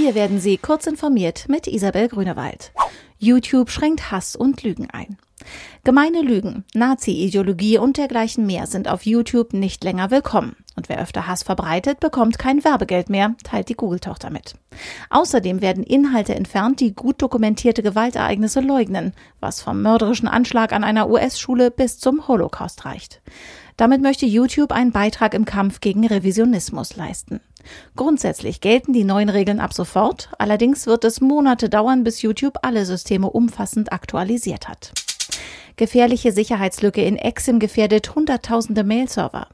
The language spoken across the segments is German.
Hier werden Sie kurz informiert mit Isabel Grünewald. YouTube schränkt Hass und Lügen ein. Gemeine Lügen, Nazi-Ideologie und dergleichen mehr sind auf YouTube nicht länger willkommen. Und wer öfter Hass verbreitet, bekommt kein Werbegeld mehr, teilt die Google-Tochter mit. Außerdem werden Inhalte entfernt, die gut dokumentierte Gewaltereignisse leugnen, was vom mörderischen Anschlag an einer US-Schule bis zum Holocaust reicht. Damit möchte YouTube einen Beitrag im Kampf gegen Revisionismus leisten. Grundsätzlich gelten die neuen Regeln ab sofort, allerdings wird es Monate dauern, bis YouTube alle Systeme umfassend aktualisiert hat. Gefährliche Sicherheitslücke in Exim gefährdet Hunderttausende Mail-Server.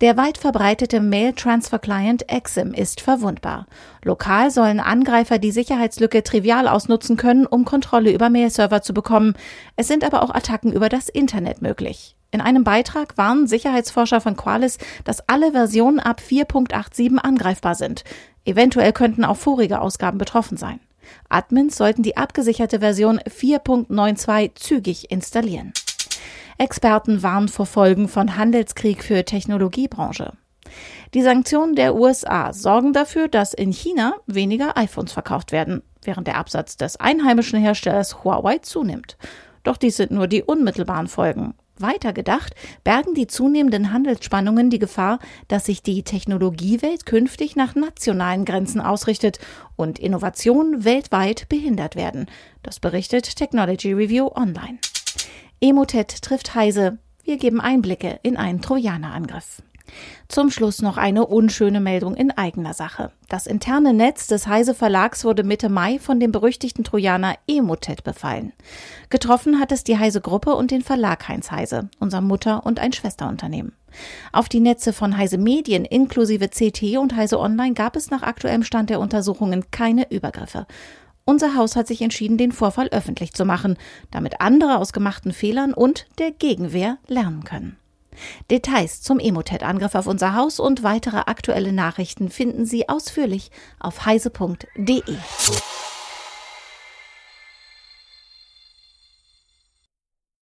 Der weit verbreitete Mail Transfer Client Exim ist verwundbar. Lokal sollen Angreifer die Sicherheitslücke trivial ausnutzen können, um Kontrolle über Mail-Server zu bekommen. Es sind aber auch Attacken über das Internet möglich. In einem Beitrag warnen Sicherheitsforscher von Qualys, dass alle Versionen ab 4.87 angreifbar sind. Eventuell könnten auch vorige Ausgaben betroffen sein. Admins sollten die abgesicherte Version 4.92 zügig installieren. Experten warnen vor Folgen von Handelskrieg für Technologiebranche. Die Sanktionen der USA sorgen dafür, dass in China weniger iPhones verkauft werden, während der Absatz des einheimischen Herstellers Huawei zunimmt. Doch dies sind nur die unmittelbaren Folgen. Weiter gedacht bergen die zunehmenden Handelsspannungen die Gefahr, dass sich die Technologiewelt künftig nach nationalen Grenzen ausrichtet und Innovationen weltweit behindert werden. Das berichtet Technology Review Online. Emotet trifft Heise. Wir geben Einblicke in einen Trojanerangriff. Zum Schluss noch eine unschöne Meldung in eigener Sache. Das interne Netz des Heise Verlags wurde Mitte Mai von dem berüchtigten Trojaner Emotet befallen. Getroffen hat es die Heise Gruppe und den Verlag Heinz Heise, unser Mutter- und ein Schwesterunternehmen. Auf die Netze von Heise Medien inklusive CT und Heise Online gab es nach aktuellem Stand der Untersuchungen keine Übergriffe. Unser Haus hat sich entschieden, den Vorfall öffentlich zu machen, damit andere aus gemachten Fehlern und der Gegenwehr lernen können. Details zum Emotet-Angriff auf unser Haus und weitere aktuelle Nachrichten finden Sie ausführlich auf heise.de.